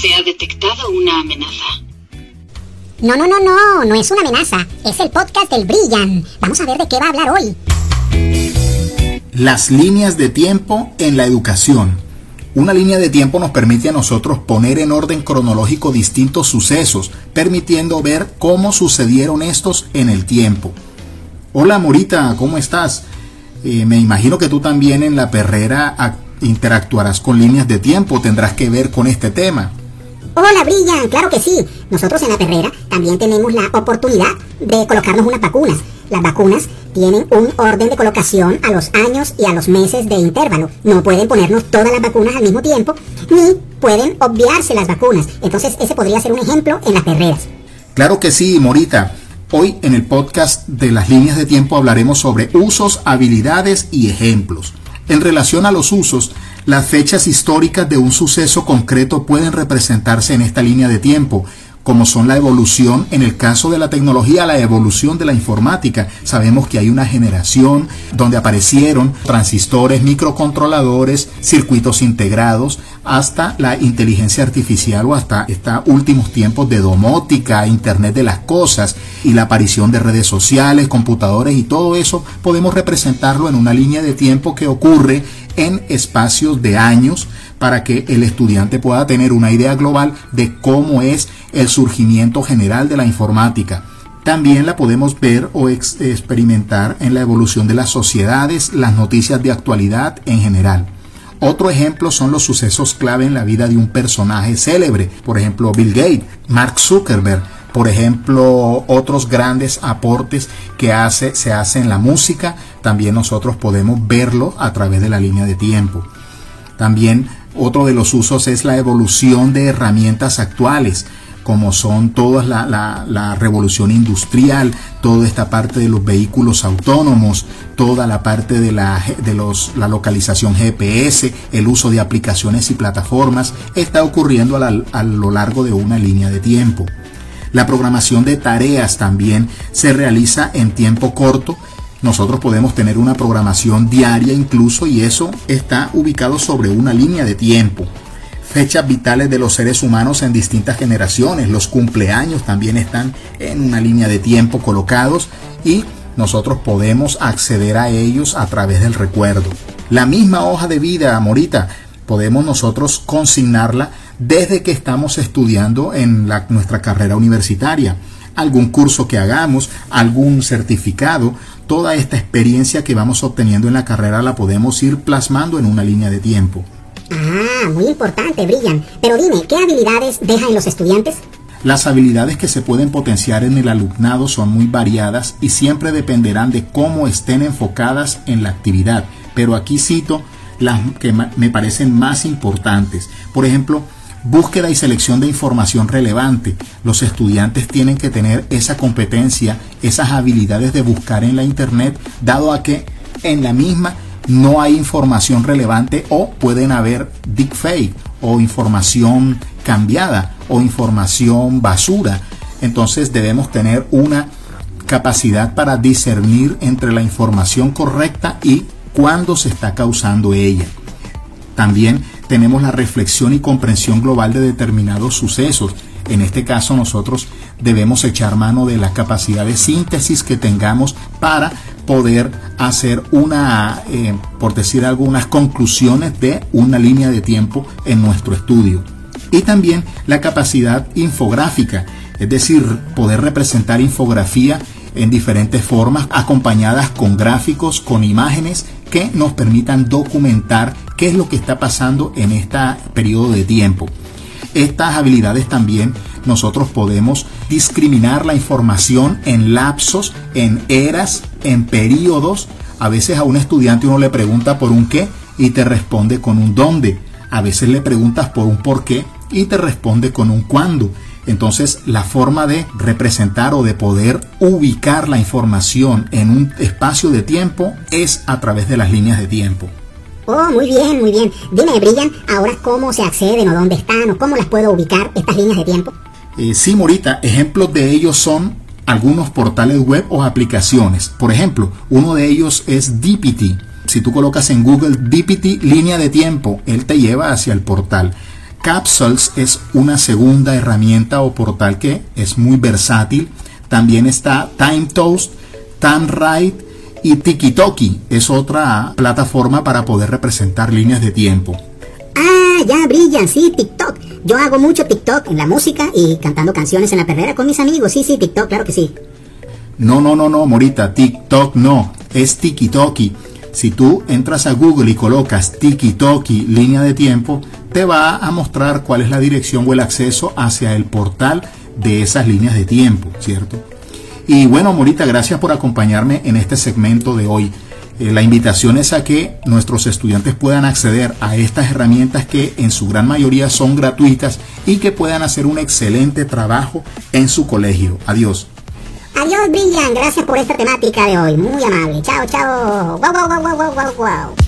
Se ha detectado una amenaza. No, no, no, no, no es una amenaza. Es el podcast del Brillan. Vamos a ver de qué va a hablar hoy. Las líneas de tiempo en la educación. Una línea de tiempo nos permite a nosotros poner en orden cronológico distintos sucesos, permitiendo ver cómo sucedieron estos en el tiempo. Hola Morita, ¿cómo estás? Eh, me imagino que tú también en la perrera interactuarás con líneas de tiempo, tendrás que ver con este tema. Hola Brillan, claro que sí. Nosotros en la perrera también tenemos la oportunidad de colocarnos unas vacunas. Las vacunas tienen un orden de colocación a los años y a los meses de intervalo. No pueden ponernos todas las vacunas al mismo tiempo, ni pueden obviarse las vacunas. Entonces ese podría ser un ejemplo en las perreras. Claro que sí, Morita. Hoy en el podcast de las líneas de tiempo hablaremos sobre usos, habilidades y ejemplos. En relación a los usos, las fechas históricas de un suceso concreto pueden representarse en esta línea de tiempo, como son la evolución, en el caso de la tecnología, la evolución de la informática. Sabemos que hay una generación donde aparecieron transistores, microcontroladores, circuitos integrados, hasta la inteligencia artificial o hasta estos últimos tiempos de domótica, Internet de las Cosas y la aparición de redes sociales, computadores y todo eso, podemos representarlo en una línea de tiempo que ocurre en espacios de años para que el estudiante pueda tener una idea global de cómo es el surgimiento general de la informática. También la podemos ver o experimentar en la evolución de las sociedades, las noticias de actualidad en general. Otro ejemplo son los sucesos clave en la vida de un personaje célebre, por ejemplo Bill Gates, Mark Zuckerberg, por ejemplo, otros grandes aportes que hace, se hace en la música, también nosotros podemos verlo a través de la línea de tiempo. También otro de los usos es la evolución de herramientas actuales como son toda la, revolución industrial, toda esta parte de los vehículos autónomos, toda la parte de, la, de los, la localización GPS, el uso de aplicaciones y plataformas, está ocurriendo a lo largo de una línea de tiempo. La programación de tareas también se realiza en tiempo corto. Nosotros podemos tener una programación diaria incluso y eso está ubicado sobre una línea de tiempo fechas vitales de los seres humanos en distintas generaciones. Los cumpleaños también están en una línea de tiempo colocados y nosotros podemos acceder a ellos a través del recuerdo. La misma hoja de vida, Morita, podemos nosotros consignarla desde que estamos estudiando en nuestra carrera universitaria. Algún curso que hagamos, algún certificado, toda esta experiencia que vamos obteniendo en la carrera la podemos ir plasmando en una línea de tiempo. Ah, muy importante, Brillan. Pero dime, ¿qué habilidades dejan los estudiantes? Las habilidades que se pueden potenciar en el alumnado son muy variadas y siempre dependerán de cómo estén enfocadas en la actividad. Pero aquí cito las que me parecen más importantes. Por ejemplo, búsqueda y selección de información relevante. Los estudiantes tienen que tener esa competencia, esas habilidades de buscar en la Internet, dado a que en la misma no hay información relevante o pueden haber deepfake o información cambiada o información basura. Entonces debemos tener una capacidad para discernir entre la información correcta y cuándo se está causando ella. También tenemos la reflexión y comprensión global de determinados sucesos. En este caso nosotros debemos echar mano de la capacidad de síntesis que tengamos para poder hacer una, eh, por decir algunas conclusiones de una línea de tiempo en nuestro estudio. Y también la capacidad infográfica, es decir, poder representar infografía en diferentes formas, acompañadas con gráficos, con imágenes que nos permitan documentar qué es lo que está pasando en este periodo de tiempo. Estas habilidades también nosotros podemos discriminar la información en lapsos, en eras, en periodos. A veces a un estudiante uno le pregunta por un qué y te responde con un dónde. A veces le preguntas por un por qué y te responde con un cuándo. Entonces, la forma de representar o de poder ubicar la información en un espacio de tiempo es a través de las líneas de tiempo. Oh, muy bien, muy bien. Dime, Brillan, ahora cómo se acceden o dónde están o cómo las puedo ubicar estas líneas de tiempo. Eh, sí, Morita, ejemplos de ellos son algunos portales web o aplicaciones. Por ejemplo, uno de ellos es DPT. Si tú colocas en Google DPT línea de tiempo, él te lleva hacia el portal. Capsules es una segunda herramienta o portal que es muy versátil. También está Time Toast, TimeRite y TikiToki es otra plataforma para poder representar líneas de tiempo. Ah, ya brillan, sí, TikTok. Yo hago mucho TikTok en la música y cantando canciones en la perrera con mis amigos. Sí, sí, TikTok, claro que sí. No, no, no, no, Morita, TikTok no, es TikiToki. Si tú entras a Google y colocas TikiToki línea de tiempo, te va a mostrar cuál es la dirección o el acceso hacia el portal de esas líneas de tiempo, ¿cierto? Y bueno, Morita, gracias por acompañarme en este segmento de hoy. Eh, la invitación es a que nuestros estudiantes puedan acceder a estas herramientas que en su gran mayoría son gratuitas y que puedan hacer un excelente trabajo en su colegio. Adiós. Adiós, Brillan. Gracias por esta temática de hoy. Muy amable. Chao, chao. Wow, wow, wow, wow, wow, wow.